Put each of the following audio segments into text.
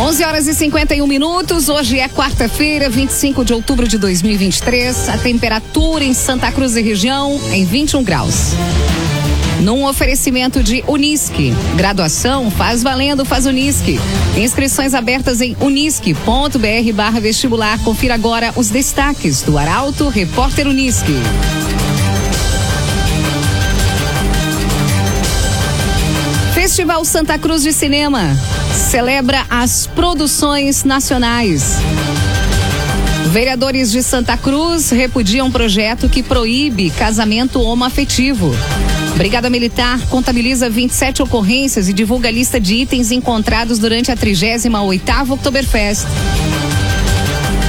11 horas e 51 minutos. Hoje é quarta-feira, 25 de outubro de 2023. A temperatura em Santa Cruz e região em 21 graus. Num oferecimento de Unisque. Graduação faz valendo, faz Unisque. Inscrições abertas em unisque.br vestibular. Confira agora os destaques do Arauto Repórter Unisque. Festival Santa Cruz de Cinema celebra as produções nacionais. Vereadores de Santa Cruz repudiam projeto que proíbe casamento homoafetivo. Brigada Militar contabiliza 27 ocorrências e divulga a lista de itens encontrados durante a 38ª Oktoberfest.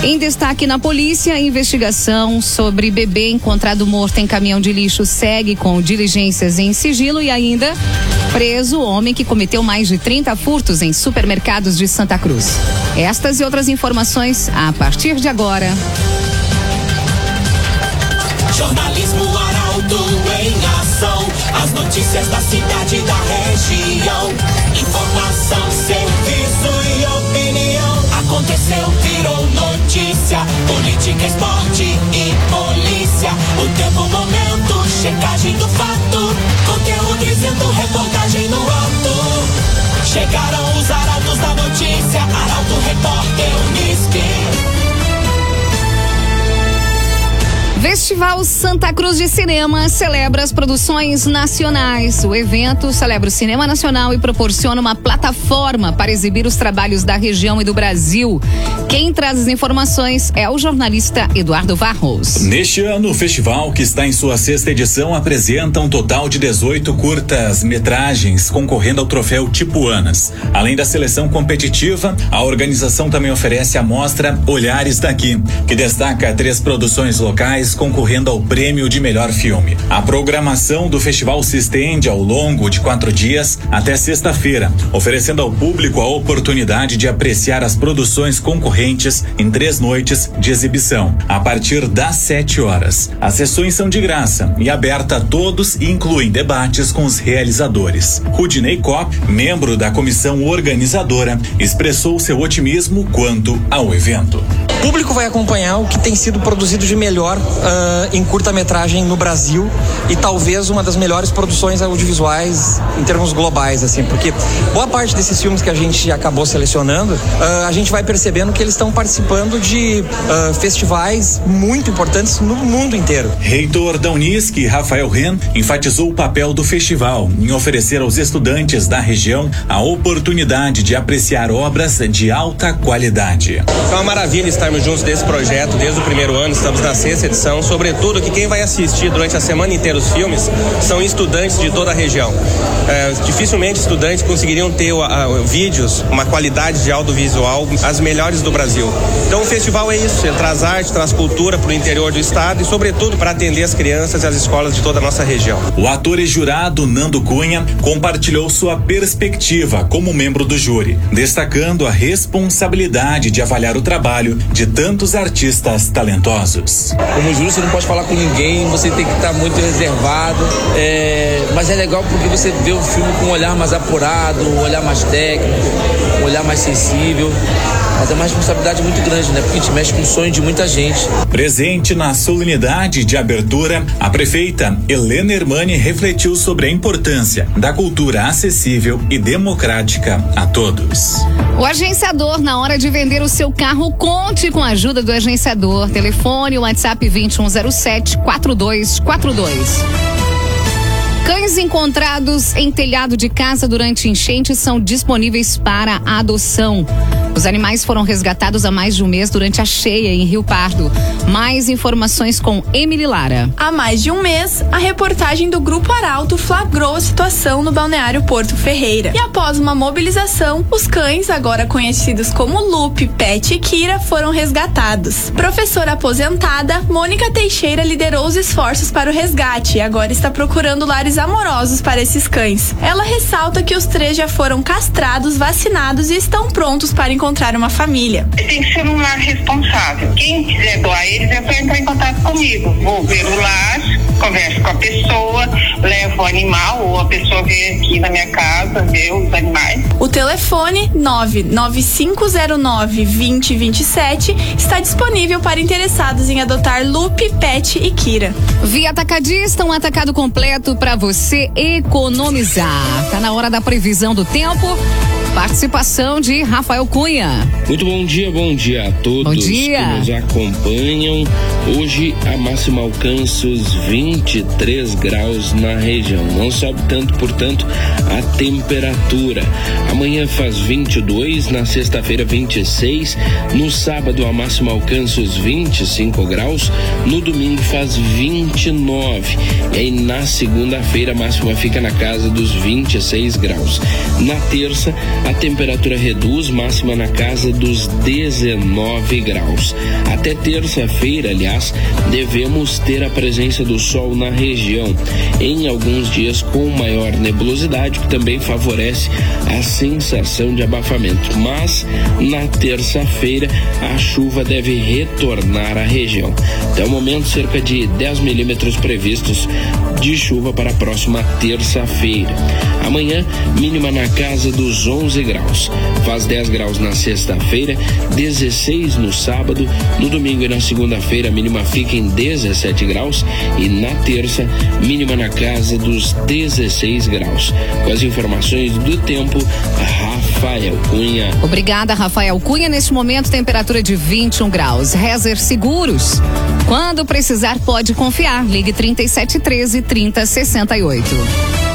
Em destaque na polícia, investigação sobre bebê encontrado morto em caminhão de lixo segue com diligências em sigilo e ainda preso homem que cometeu mais de 30 furtos em supermercados de Santa Cruz. Estas e outras informações a partir de agora. Jornalismo Arauto em ação. As notícias da cidade e da região. Informação, serviço e opinião. Aconteceu, virou notícia. Política, esporte e polícia. O tempo, momento, checagem do fato. Conteúdo dizendo, reportagem no ato. Chegaram os arautos da notícia. Arauto, repórter, Unisque. Festival Santa Cruz de Cinema celebra as produções nacionais. O evento celebra o cinema nacional e proporciona uma plataforma para exibir os trabalhos da região e do Brasil. Quem traz as informações é o jornalista Eduardo Varros. Neste ano, o festival, que está em sua sexta edição, apresenta um total de 18 curtas-metragens concorrendo ao troféu Tipuanas. Além da seleção competitiva, a organização também oferece a mostra Olhares daqui, que destaca três produções locais concorrendo ao prêmio de melhor filme. A programação do festival se estende ao longo de quatro dias até sexta-feira, oferecendo ao público a oportunidade de apreciar as produções concorrentes em três noites de exibição, a partir das sete horas. As sessões são de graça e aberta a todos e incluem debates com os realizadores. Rudney Kopp, membro da comissão organizadora, expressou seu otimismo quanto ao evento. O público vai acompanhar o que tem sido produzido de melhor uh, em curta-metragem no Brasil e talvez uma das melhores produções audiovisuais em termos globais, assim, porque boa parte desses filmes que a gente acabou selecionando, uh, a gente vai percebendo que eles estão participando de uh, festivais muito importantes no mundo inteiro. Reitor da Unisc, Rafael Ren, enfatizou o papel do festival em oferecer aos estudantes da região a oportunidade de apreciar obras de alta qualidade. É uma maravilha estarmos juntos desse projeto desde o primeiro ano, estamos na sexta edição, sobretudo que quem vai assistir durante a semana inteira os filmes são estudantes de toda a região. É, dificilmente estudantes conseguiriam ter uh, vídeos, uma qualidade de audiovisual, as melhores do Brasil. Então o festival é isso, ele traz arte, traz cultura para o interior do estado e sobretudo para atender as crianças e as escolas de toda a nossa região. O ator e jurado Nando Cunha compartilhou sua perspectiva como membro do júri, destacando a responsabilidade de avaliar o trabalho de tantos artistas talentosos. Como júri, você não pode falar com ninguém, você tem que estar muito reservado. É, mas é legal porque você vê o filme com um olhar mais apurado, um olhar mais técnico, um olhar mais sensível. Mas é uma responsabilidade muito grande, né? Porque a gente mexe com o sonho de muita gente. Presente na solenidade de abertura, a prefeita Helena Hermani refletiu sobre a importância da cultura acessível e democrática a todos. O agenciador, na hora de vender o seu carro, conte com a ajuda do agenciador. Telefone WhatsApp 2107 4242. Cães encontrados em telhado de casa durante enchente são disponíveis para adoção. Os animais foram resgatados há mais de um mês durante a cheia em Rio Pardo. Mais informações com Emily Lara. Há mais de um mês, a reportagem do Grupo Arauto flagrou a situação no balneário Porto Ferreira. E após uma mobilização, os cães, agora conhecidos como Lupe, Pet e Kira, foram resgatados. Professora aposentada, Mônica Teixeira liderou os esforços para o resgate e agora está procurando lares amorosos para esses cães. Ela ressalta que os três já foram castrados, vacinados e estão prontos para encontrar uma família. Tem que ser um lar responsável. Quem quiser doar eles é só entrar em contato comigo. Vou ver o lar, converso com a pessoa, levo o animal ou a pessoa vem aqui na minha casa ver os animais. O telefone 99509 2027 está disponível para interessados em adotar Lupe, Pet e Kira. Via Atacadista, um atacado completo para você economizar. Tá na hora da previsão do tempo. Participação de Rafael Cunha. Muito bom dia, bom dia a todos Bom dia. que nos acompanham. Hoje a máxima alcança os 23 graus na região. Não sobe tanto, portanto, a temperatura. Amanhã faz 22, na sexta-feira 26, no sábado a máxima alcança os 25 graus, no domingo faz 29. E aí na segunda-feira a máxima fica na casa dos 26 graus. Na terça a temperatura reduz, máxima na casa dos 19 graus. Até terça-feira, aliás, devemos ter a presença do sol na região, em alguns dias com maior nebulosidade, que também favorece a sensação de abafamento. Mas na terça-feira a chuva deve retornar à região. Até o momento, cerca de 10 milímetros previstos de chuva para a próxima terça-feira. Amanhã, mínima na casa dos 11 graus. Faz 10 graus na sexta-feira, 16 no sábado, no domingo e na segunda-feira, a mínima fica em 17 graus e na terça, mínima na casa dos 16 graus. Com as informações do tempo, Rafael Cunha. Obrigada, Rafael Cunha. Neste momento, temperatura de 21 graus. Rezer Seguros. Quando precisar, pode confiar. Ligue 3713 3068.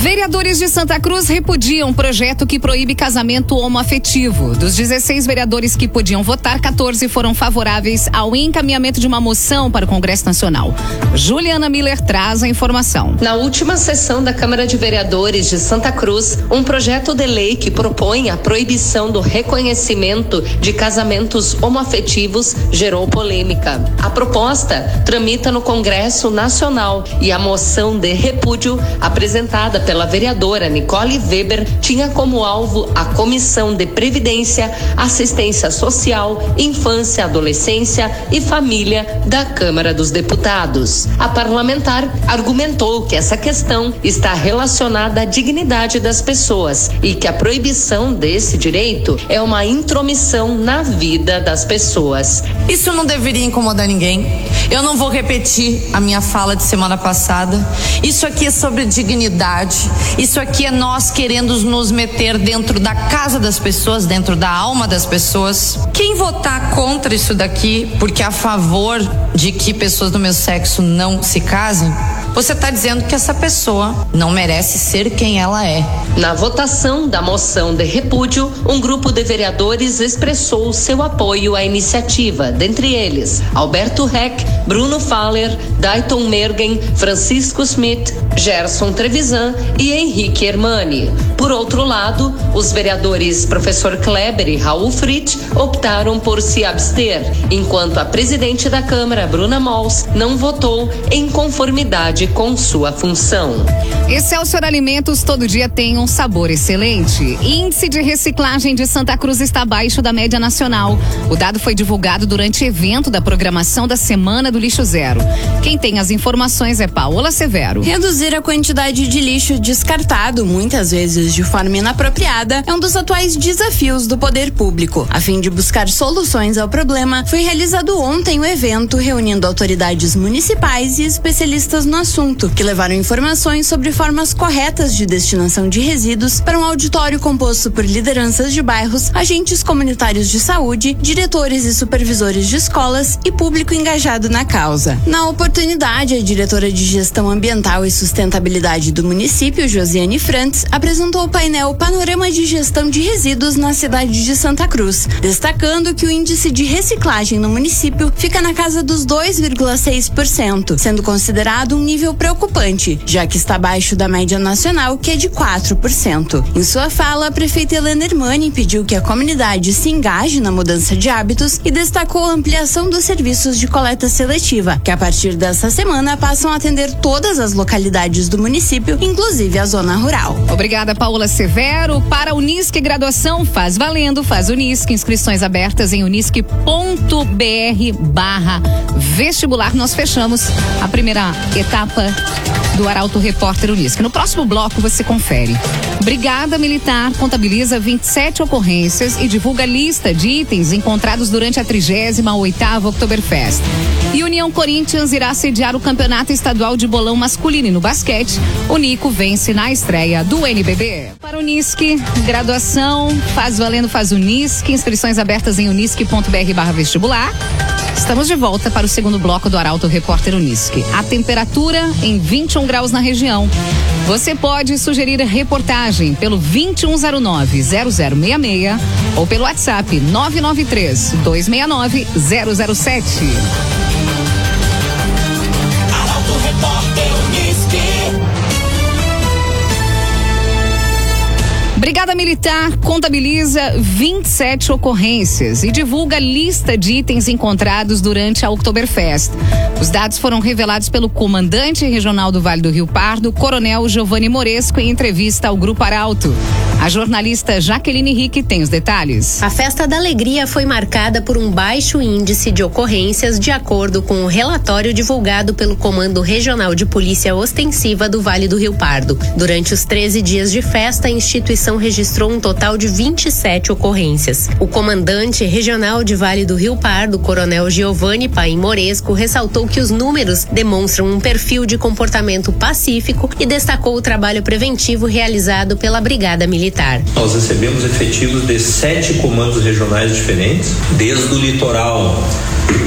Vereadores de Santa Cruz repudiam projeto que proíbe casamento homoafetivo. Dos 16 vereadores que podiam votar, 14 foram favoráveis ao encaminhamento de uma moção para o Congresso Nacional. Juliana Miller traz a informação. Na última sessão da Câmara de Vereadores de Santa Cruz, um projeto de lei que propõe a proibição do reconhecimento de casamentos homoafetivos gerou polêmica. A proposta tramita no Congresso Nacional e a moção de repúdio apresentada pela vereadora Nicole Weber tinha como alvo a Comissão de Previdência, Assistência Social, Infância, Adolescência e Família da Câmara dos Deputados. A parlamentar argumentou que essa questão está relacionada à dignidade das pessoas e que a proibição desse direito é uma intromissão na vida das pessoas. Isso não deveria incomodar ninguém. Eu não vou repetir a minha fala de semana passada. Isso aqui é sobre dignidade. Isso aqui é nós querendo nos meter dentro da casa das pessoas, dentro da alma das pessoas. Quem votar contra isso daqui, porque é a favor de que pessoas do meu sexo não se casem, você está dizendo que essa pessoa não merece ser quem ela é. Na votação da moção de repúdio, um grupo de vereadores expressou seu apoio à iniciativa, dentre eles Alberto Reck, Bruno Faller, Dayton Mergen, Francisco Smith, Gerson Trevisan e Henrique Hermani. Por outro lado, os vereadores professor Kleber e Raul Fritz optaram por se abster, enquanto a presidente da Câmara, Bruna Mols, não votou em conformidade com sua função. Excelsior Alimentos todo dia tem um sabor excelente. Índice de reciclagem de Santa Cruz está abaixo da média nacional. O dado foi divulgado durante evento da programação da Semana do Lixo Zero. Quem tem as informações é Paola Severo. Reduzir a quantidade de lixo descartado, muitas vezes de forma inapropriada, é um dos atuais desafios do poder público. A fim de buscar soluções ao problema, foi realizado ontem o evento reunindo autoridades municipais e especialistas no assunto, que levaram informações sobre formas corretas de destinação de resíduos para um auditório composto por lideranças de bairros, agentes comunitários de saúde, diretores e supervisores de escolas e público engajado na causa. Na oportunidade, a diretora de Gestão Ambiental e Sustentabilidade do município, Josiane Frantz, apresentou o painel Panorama de Gestão de Resíduos na cidade de Santa Cruz, destacando que o índice de reciclagem no município fica na casa dos 2,6%, sendo considerado um nível preocupante, já que está abaixo da média nacional, que é de 4%. Em sua fala, a prefeita Helena Hermani pediu que a comunidade se engaje na mudança de hábitos e destacou a ampliação dos serviços de coleta seletiva, que a partir das desta semana passam a atender todas as localidades do município, inclusive a zona rural. Obrigada, Paula Severo. Para Unisque Graduação, faz valendo, faz Unisque. Inscrições abertas em unisque.br barra vestibular. Nós fechamos a primeira etapa do Arauto Repórter Unisque. No próximo bloco você confere. Brigada Militar contabiliza 27 ocorrências e divulga lista de itens encontrados durante a 38ª Oktoberfest. E União Corinthians irá sediar o Campeonato Estadual de Bolão Masculino e no basquete. O Nico vence na estreia do NBB. Para o Unisque, graduação, faz valendo, faz Unisque, inscrições abertas em unisque.br barra vestibular. Estamos de volta para o segundo bloco do Arauto Repórter Unisque. A temperatura em 21 graus na região. Você pode sugerir reportagem pelo 2109-0066 ou pelo WhatsApp 993-269-007. Militar contabiliza 27 ocorrências e divulga lista de itens encontrados durante a Oktoberfest. Os dados foram revelados pelo comandante regional do Vale do Rio Pardo, Coronel Giovanni Moresco, em entrevista ao Grupo Arauto. A jornalista Jaqueline Henrique tem os detalhes. A Festa da Alegria foi marcada por um baixo índice de ocorrências, de acordo com o relatório divulgado pelo Comando Regional de Polícia Ostensiva do Vale do Rio Pardo. Durante os 13 dias de festa, a instituição registrou um total de 27 ocorrências. O comandante regional de Vale do Rio Pardo, Coronel Giovanni Paim Moresco, ressaltou que os números demonstram um perfil de comportamento pacífico e destacou o trabalho preventivo realizado pela Brigada Militar. Nós recebemos efetivos de sete comandos regionais diferentes, desde o litoral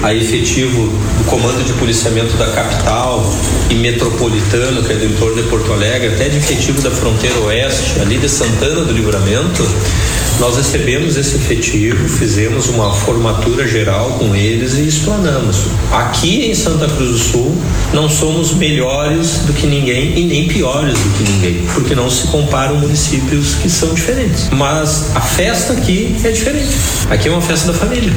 a efetivo do Comando de Policiamento da Capital e Metropolitano, que é do entorno de Porto Alegre, até de efetivo da fronteira oeste, ali de Santana do Livramento, nós recebemos esse efetivo, fizemos uma formatura geral com eles e explanamos. Aqui em Santa Cruz do Sul, não somos melhores do que ninguém e nem piores do que ninguém, porque não se comparam municípios que são diferentes. Mas a festa aqui é diferente. Aqui é uma festa da família.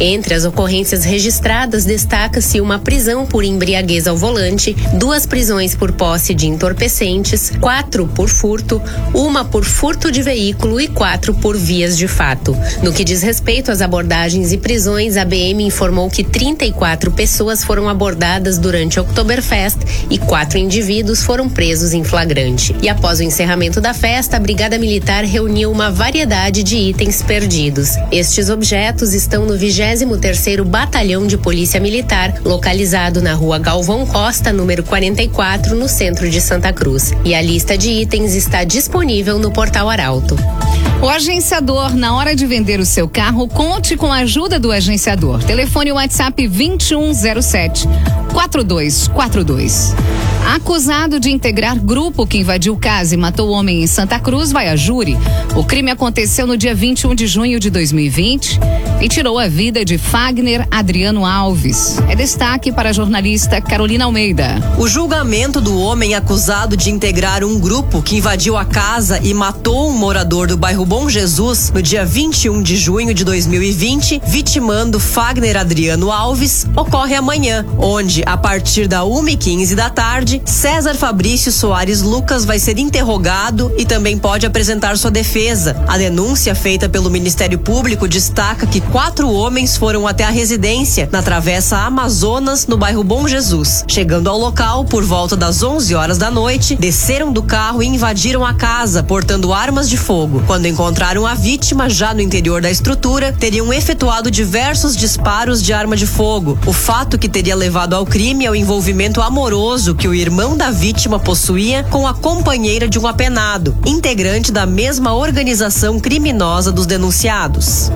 Entre as ocorrências registradas, destaca-se uma prisão por embriaguez ao volante, duas prisões por posse de entorpecentes, quatro por furto, uma por furto de veículo e quatro por vias de fato. No que diz respeito às abordagens e prisões, a BM informou que 34 pessoas foram abordadas durante a Oktoberfest e quatro indivíduos foram presos em flagrante. E após o encerramento da festa, a Brigada Militar reuniu uma variedade de itens perdidos. Estes objetos estão no 23º Batalhão de Polícia Militar, localizado na Rua Galvão Costa, número 44, no centro de Santa Cruz. E a lista de itens está disponível no portal Arauto. O agenciador, na hora de vender o seu carro, conte com a ajuda do agenciador. Telefone WhatsApp 2107 4242. Acusado de integrar grupo que invadiu casa e matou homem em Santa Cruz, vai a júri. O crime aconteceu no dia 21 de junho de 2020 e tirou a vida de Fagner Adriano Alves. É destaque para a jornalista Carolina Almeida. O julgamento do homem acusado de integrar um grupo que invadiu a casa e matou um morador do bairro Bom Jesus no dia 21 de junho de 2020, vitimando Fagner Adriano Alves, ocorre amanhã, onde, a partir da 1h15 da tarde, César Fabrício Soares Lucas vai ser interrogado e também pode apresentar sua defesa. A denúncia feita pelo Ministério Público destaca que quatro homens foram até a residência na Travessa Amazonas, no bairro Bom Jesus. Chegando ao local por volta das 11 horas da noite, desceram do carro e invadiram a casa, portando armas de fogo. Quando encontraram a vítima já no interior da estrutura, teriam efetuado diversos disparos de arma de fogo. O fato que teria levado ao crime é o envolvimento amoroso que o irmão da vítima possuía com a companheira de um apenado, integrante da mesma organização criminosa dos denunciados.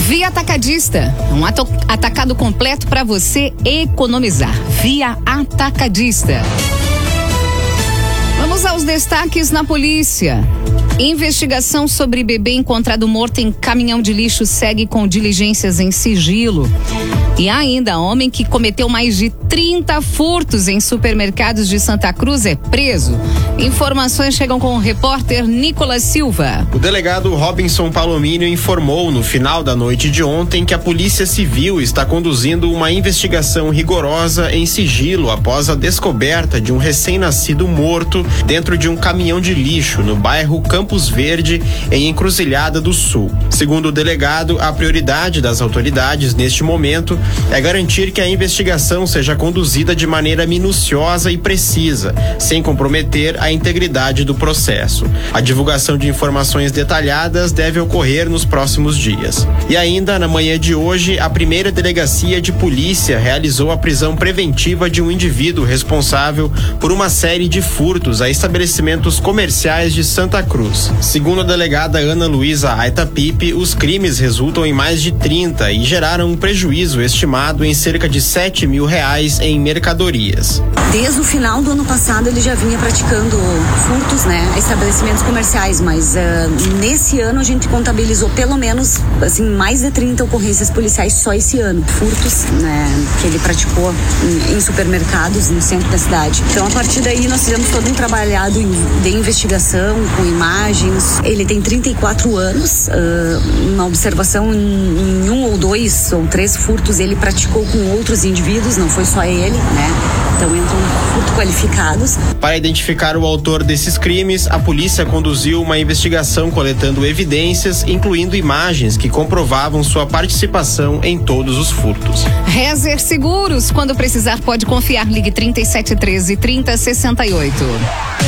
Via Atacadista, um atacado completo para você economizar. Via Atacadista. Vamos aos destaques na polícia. Investigação sobre bebê encontrado morto em caminhão de lixo segue com diligências em sigilo. E ainda, homem que cometeu mais de 30 furtos em supermercados de Santa Cruz é preso. Informações chegam com o repórter Nicolas Silva. O delegado Robinson Palomino informou no final da noite de ontem que a Polícia Civil está conduzindo uma investigação rigorosa em sigilo após a descoberta de um recém-nascido morto dentro de um caminhão de lixo no bairro Campos Verde, em Encruzilhada do Sul. Segundo o delegado, a prioridade das autoridades neste momento é garantir que a investigação seja conduzida de maneira minuciosa e precisa, sem comprometer a integridade do processo. A divulgação de informações detalhadas deve ocorrer nos próximos dias. E ainda, na manhã de hoje, a primeira delegacia de polícia realizou a prisão preventiva de um indivíduo responsável por uma série de furtos a estabelecimentos comerciais de Santa Cruz. Segundo a delegada Ana Luísa Aita Pipe, os crimes resultam em mais de 30 e geraram um prejuízo estimado em cerca de 7 mil reais em mercadorias. Desde o final do ano passado ele já vinha praticando furtos, né, estabelecimentos comerciais, mas uh, nesse ano a gente contabilizou pelo menos assim mais de 30 ocorrências policiais só esse ano, furtos, né, que ele praticou em, em supermercados no centro da cidade. Então a partir daí nós fizemos todo um trabalhado de investigação com imagens. Ele tem 34 anos, uh, uma observação em, em um ou dois ou três furtos ele praticou com outros indivíduos, não foi só ele, né? Então entram furto qualificados. Para identificar o autor desses crimes, a polícia conduziu uma investigação coletando evidências, incluindo imagens que comprovavam sua participação em todos os furtos. Rezer Seguros, quando precisar pode confiar. Ligue 3713 3068.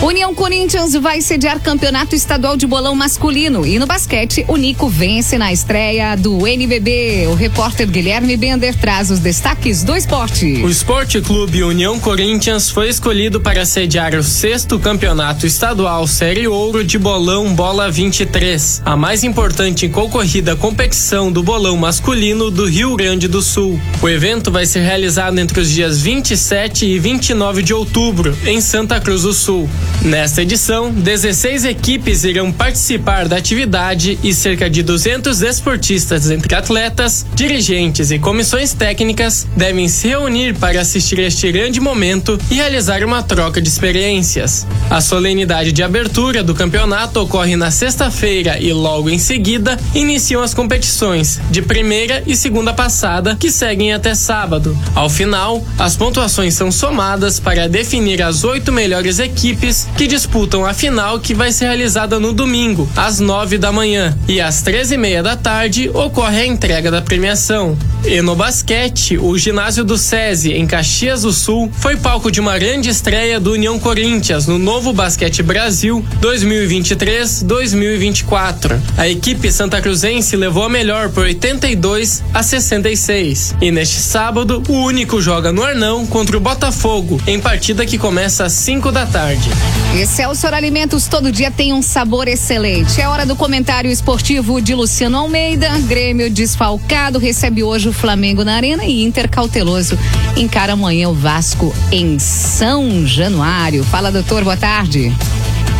União Corinthians vai sediar campeonato estadual de bolão masculino e no basquete o Nico vence na estreia do NBB. O repórter Guilherme Bender traz os destaques do esporte. O Esporte Clube União Corinthians foi escolhido para sediar o sexto campeonato estadual Série Ouro de Bolão Bola 23, a mais importante e concorrida competição do bolão masculino do Rio Grande do Sul. O evento vai ser realizado entre os dias 27 e 29 de outubro em Santa Cruz do Sul. Nesta edição, 16 equipes irão participar da atividade e cerca de 200 esportistas entre atletas, dirigentes e comissões técnicas devem se reunir para assistir este grande momento e realizar uma troca de experiências. A solenidade de abertura do campeonato ocorre na sexta-feira e logo em seguida iniciam as competições de primeira e segunda passada que seguem até sábado. Ao final, as pontuações são somadas para definir as oito melhores equipes que disputam a final que vai ser realizada no domingo, às nove da manhã. E às treze e meia da tarde ocorre a entrega da premiação. E no basquete, o ginásio do SESI, em Caxias do Sul, foi palco de uma grande estreia do União Corinthians no Novo Basquete Brasil 2023-2024. A equipe santa cruzense levou a melhor por 82 a 66. E neste sábado, o único joga no Arnão contra o Botafogo, em partida que começa às 5 da tarde. Excelsior Alimentos todo dia tem um sabor excelente. É hora do comentário esportivo de Luciano Almeida. Grêmio desfalcado recebe hoje o Flamengo na Arena e Inter cauteloso encara amanhã o Vasco em São Januário. Fala, doutor, boa tarde.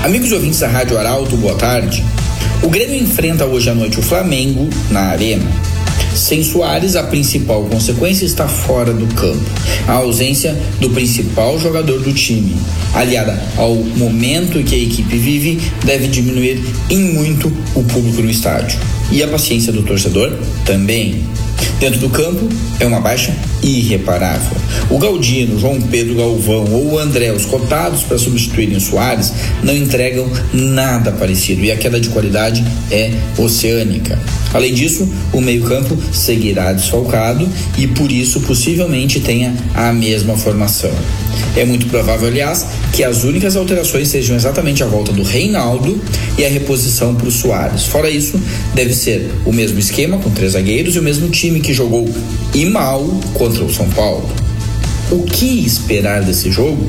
Amigos ouvintes da Rádio Arauto, boa tarde. O Grêmio enfrenta hoje à noite o Flamengo na Arena. Sem Soares, a principal consequência está fora do campo. A ausência do principal jogador do time, aliada ao momento que a equipe vive, deve diminuir em muito o público no estádio. E a paciência do torcedor também. Dentro do campo é uma baixa irreparável. O Galdino, João Pedro Galvão ou o André, os cotados para substituírem o Soares, não entregam nada parecido e a queda de qualidade é oceânica. Além disso, o meio-campo seguirá desfalcado e por isso possivelmente tenha a mesma formação. É muito provável, aliás, que as únicas alterações sejam exatamente a volta do Reinaldo e a reposição para o Soares. Fora isso, deve ser o mesmo esquema com três zagueiros e o mesmo time que jogou e mal contra o São Paulo. O que esperar desse jogo?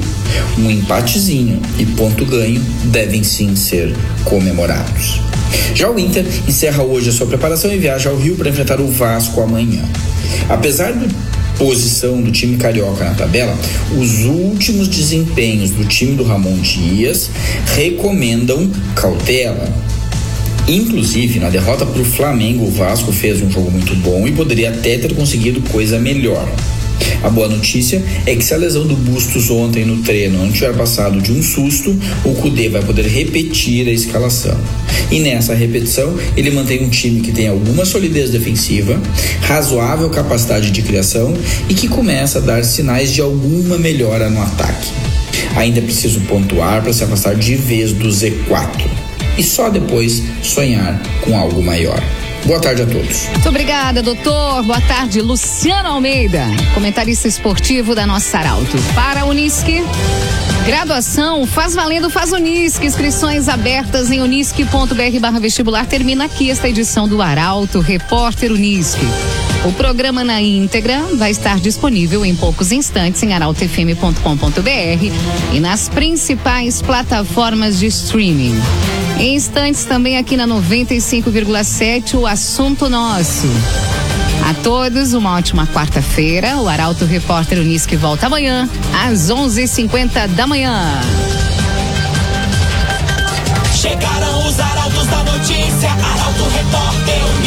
Um empatezinho e ponto ganho devem sim ser comemorados. Já o Inter encerra hoje a sua preparação e viaja ao Rio para enfrentar o Vasco amanhã. Apesar do posição do time carioca na tabela, os últimos desempenhos do time do Ramon Dias recomendam cautela. Inclusive, na derrota para o Flamengo, o Vasco fez um jogo muito bom e poderia até ter conseguido coisa melhor. A boa notícia é que se a lesão do Bustos ontem no treino não tiver passado de um susto, o Cudê vai poder repetir a escalação. E nessa repetição, ele mantém um time que tem alguma solidez defensiva, razoável capacidade de criação e que começa a dar sinais de alguma melhora no ataque. Ainda é preciso pontuar para se afastar de vez do Z4 e só depois sonhar com algo maior. Boa tarde a todos. Muito obrigada, doutor. Boa tarde, Luciano Almeida, comentarista esportivo da nossa Arauto. Para a Unisque, graduação, faz valendo, faz Unisque. Inscrições abertas em unisque.br barra vestibular. Termina aqui esta edição do Arauto, Repórter Unisque. O programa na íntegra vai estar disponível em poucos instantes em arautofm.com.br e nas principais plataformas de streaming. Em instantes também aqui na 95,7 o assunto nosso. A todos uma ótima quarta-feira. O Arauto Repórter Unisque volta amanhã às 11:50 da manhã. Chegaram os arautos da notícia, Arauto Repórter Unisque.